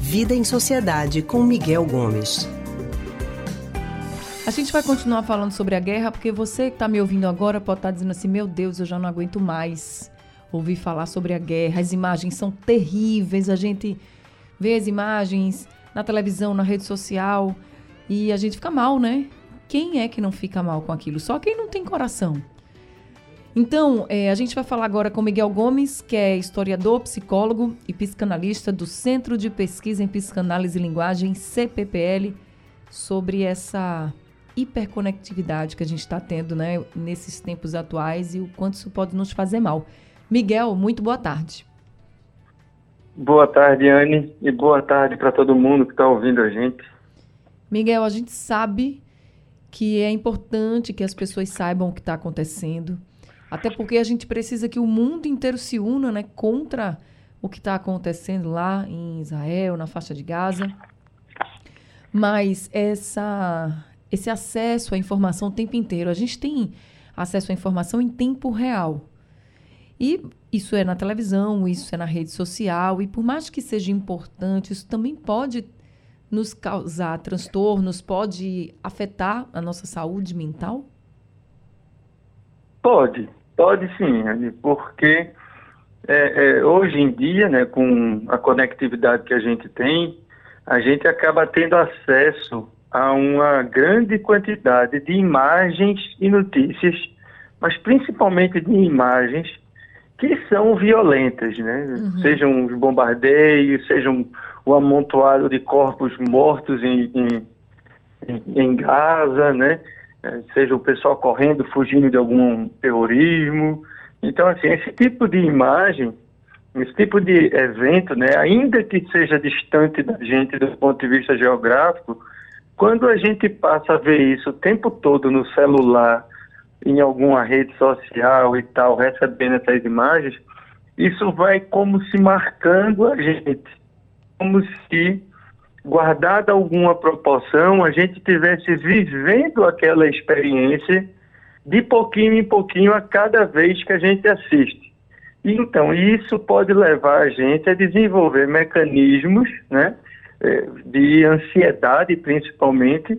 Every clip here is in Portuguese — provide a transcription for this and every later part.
Vida em Sociedade com Miguel Gomes. A gente vai continuar falando sobre a guerra porque você que está me ouvindo agora pode estar tá dizendo assim: meu Deus, eu já não aguento mais ouvir falar sobre a guerra. As imagens são terríveis, a gente vê as imagens na televisão, na rede social e a gente fica mal, né? Quem é que não fica mal com aquilo? Só quem não tem coração. Então, é, a gente vai falar agora com Miguel Gomes, que é historiador, psicólogo e psicanalista do Centro de Pesquisa em Psicanálise e Linguagem, CPPL, sobre essa hiperconectividade que a gente está tendo né, nesses tempos atuais e o quanto isso pode nos fazer mal. Miguel, muito boa tarde. Boa tarde, Anne, e boa tarde para todo mundo que está ouvindo a gente. Miguel, a gente sabe que é importante que as pessoas saibam o que está acontecendo, até porque a gente precisa que o mundo inteiro se una né, contra o que está acontecendo lá em Israel, na faixa de Gaza. Mas essa esse acesso à informação o tempo inteiro. A gente tem acesso à informação em tempo real. E isso é na televisão, isso é na rede social, e por mais que seja importante, isso também pode nos causar transtornos, pode afetar a nossa saúde mental? Pode, pode sim, porque é, é, hoje em dia, né, com a conectividade que a gente tem, a gente acaba tendo acesso a uma grande quantidade de imagens e notícias, mas principalmente de imagens que são violentas, né? Uhum. Sejam os bombardeios, sejam o amontoado de corpos mortos em, em, em Gaza, né? É, seja o pessoal correndo, fugindo de algum terrorismo. Então, assim, esse tipo de imagem, esse tipo de evento, né, ainda que seja distante da gente do ponto de vista geográfico, quando a gente passa a ver isso o tempo todo no celular, em alguma rede social e tal, recebendo essas imagens, isso vai como se marcando a gente, como se, guardada alguma proporção, a gente tivesse vivendo aquela experiência de pouquinho em pouquinho a cada vez que a gente assiste. Então, isso pode levar a gente a desenvolver mecanismos, né? É, de ansiedade, principalmente,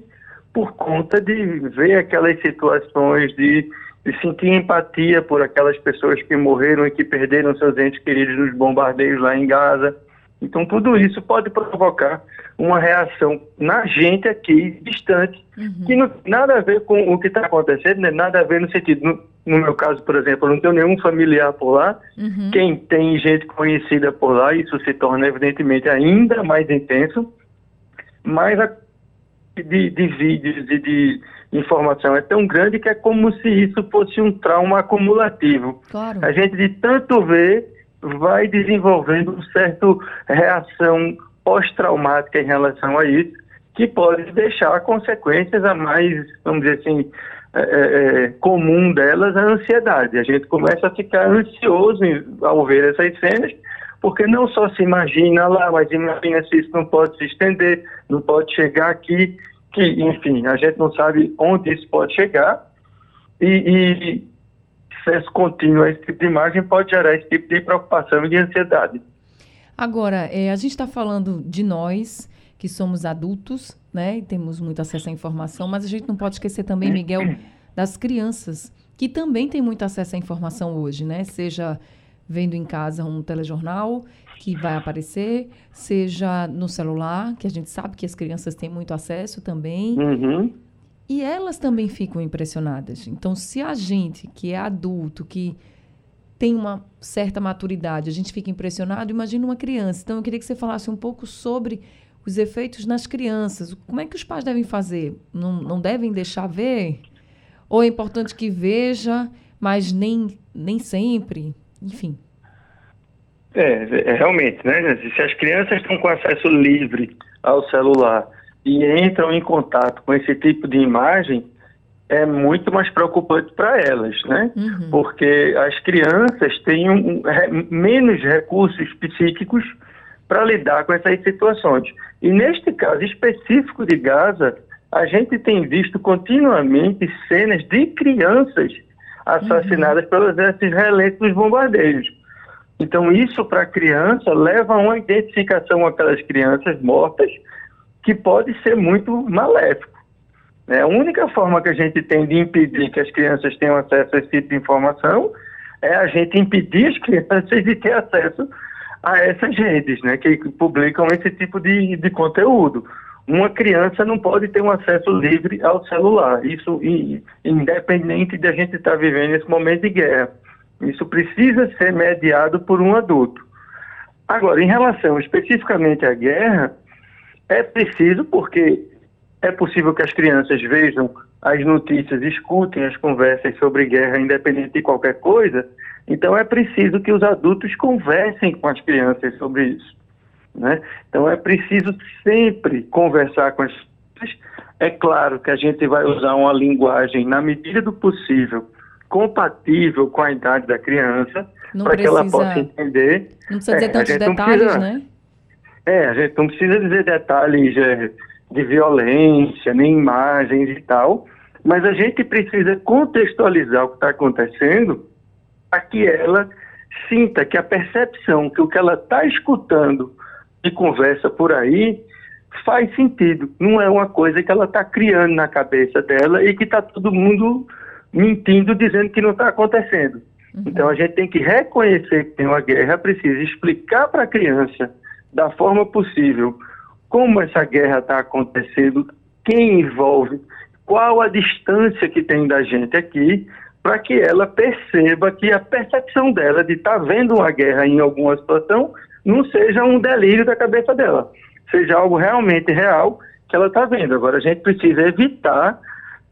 por conta de ver aquelas situações de, de, sentir empatia por aquelas pessoas que morreram e que perderam seus entes queridos nos bombardeios lá em Gaza. Então, tudo isso pode provocar uma reação na gente aqui, distante, uhum. que não tem nada a ver com o que está acontecendo, né? nada a ver no sentido, no, no, meu caso, por exemplo, eu não tenho nenhum familiar por lá, uhum. quem tem gente conhecida por lá, isso se torna evidentemente ainda mais intenso, mas a de, de vídeos e de informação é tão grande que é como se isso fosse um trauma acumulativo. Claro. A gente de tanto ver vai desenvolvendo uma certa reação pós-traumática em relação a isso, que pode deixar consequências a mais, vamos dizer assim, é, é, é, comum delas, a ansiedade. A gente começa a ficar ansioso ao ver essas cenas, porque não só se imagina lá, mas imagina se isso não pode se estender, não pode chegar aqui, que, enfim, a gente não sabe onde isso pode chegar, e, e acesso contínuo a esse tipo de imagem pode gerar esse tipo de preocupação e de ansiedade. Agora, é, a gente está falando de nós, que somos adultos, né, e temos muito acesso à informação, mas a gente não pode esquecer também, Miguel, das crianças, que também têm muito acesso à informação hoje, né, seja vendo em casa um telejornal que vai aparecer, seja no celular, que a gente sabe que as crianças têm muito acesso também. Uhum. E elas também ficam impressionadas. Então, se a gente, que é adulto, que tem uma certa maturidade, a gente fica impressionado, imagina uma criança. Então, eu queria que você falasse um pouco sobre os efeitos nas crianças. Como é que os pais devem fazer? Não, não devem deixar ver? Ou é importante que veja, mas nem, nem sempre? Enfim. É, é, realmente, né? Se as crianças estão com acesso livre ao celular e entram em contato com esse tipo de imagem, é muito mais preocupante para elas, né? Uhum. Porque as crianças têm um, um, menos recursos psíquicos para lidar com essas situações. E neste caso específico de Gaza, a gente tem visto continuamente cenas de crianças assassinadas uhum. pelos relentos dos bombardeios. Então, isso para a criança leva a uma identificação aquelas crianças mortas que pode ser muito maléfico. É, a única forma que a gente tem de impedir que as crianças tenham acesso a esse tipo de informação é a gente impedir as crianças de ter acesso a essas redes, né, que publicam esse tipo de, de conteúdo. Uma criança não pode ter um acesso livre ao celular, isso independente de a gente estar vivendo esse momento de guerra. Isso precisa ser mediado por um adulto. Agora, em relação especificamente à guerra, é preciso, porque é possível que as crianças vejam as notícias, escutem as conversas sobre guerra, independente de qualquer coisa, então é preciso que os adultos conversem com as crianças sobre isso. Né? Então é preciso sempre conversar com as crianças. É claro que a gente vai usar uma linguagem, na medida do possível, compatível com a idade da criança, para que ela possa entender. Não precisa dizer é, tantos detalhes, né? É, a gente não precisa dizer detalhes é, de violência, nem imagens e tal, mas a gente precisa contextualizar o que está acontecendo para que ela sinta que a percepção que o que ela está escutando de conversa por aí faz sentido. Não é uma coisa que ela está criando na cabeça dela e que está todo mundo mentindo, dizendo que não está acontecendo. Uhum. Então a gente tem que reconhecer que tem uma guerra, precisa explicar para a criança da forma possível como essa guerra está acontecendo, quem envolve, qual a distância que tem da gente aqui, para que ela perceba que a percepção dela de estar tá vendo uma guerra em alguma situação não seja um delírio da cabeça dela, seja algo realmente real que ela está vendo. Agora, a gente precisa evitar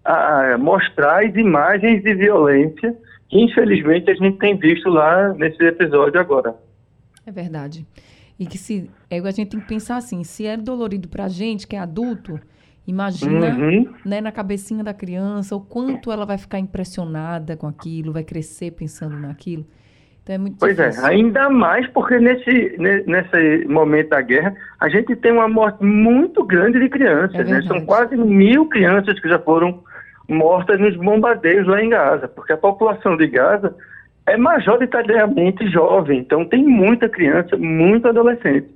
a, mostrar as imagens de violência que, infelizmente, a gente tem visto lá nesse episódio agora. É verdade. E que se é, a gente tem que pensar assim, se é dolorido para a gente que é adulto, imagina uhum. né, na cabecinha da criança o quanto ela vai ficar impressionada com aquilo, vai crescer pensando naquilo. Então é muito pois é, difícil. é, ainda mais porque nesse, nesse momento da guerra a gente tem uma morte muito grande de crianças, é né? São quase mil crianças que já foram mortas nos bombardeios lá em Gaza, porque a população de Gaza é majoritariamente jovem, então tem muita criança, muito adolescente.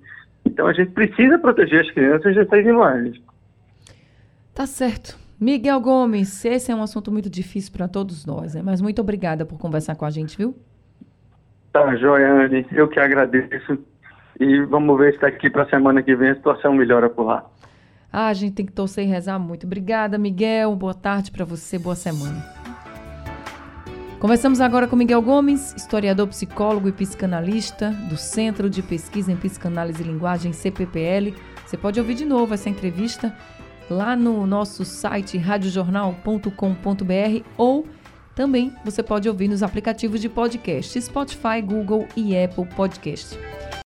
Então a gente precisa proteger as crianças dessas imagens. Tá certo. Miguel Gomes, esse é um assunto muito difícil para todos nós, né? mas muito obrigada por conversar com a gente, viu? Tá, Joiane, eu que agradeço. E vamos ver se daqui para a semana que vem a situação melhora por lá. Ah, a gente tem que torcer e rezar muito. Obrigada, Miguel. Boa tarde para você, boa semana. Conversamos agora com Miguel Gomes, historiador, psicólogo e psicanalista do Centro de Pesquisa em Psicanálise e Linguagem, CPPL. Você pode ouvir de novo essa entrevista lá no nosso site radiojornal.com.br ou também você pode ouvir nos aplicativos de podcast Spotify, Google e Apple Podcast.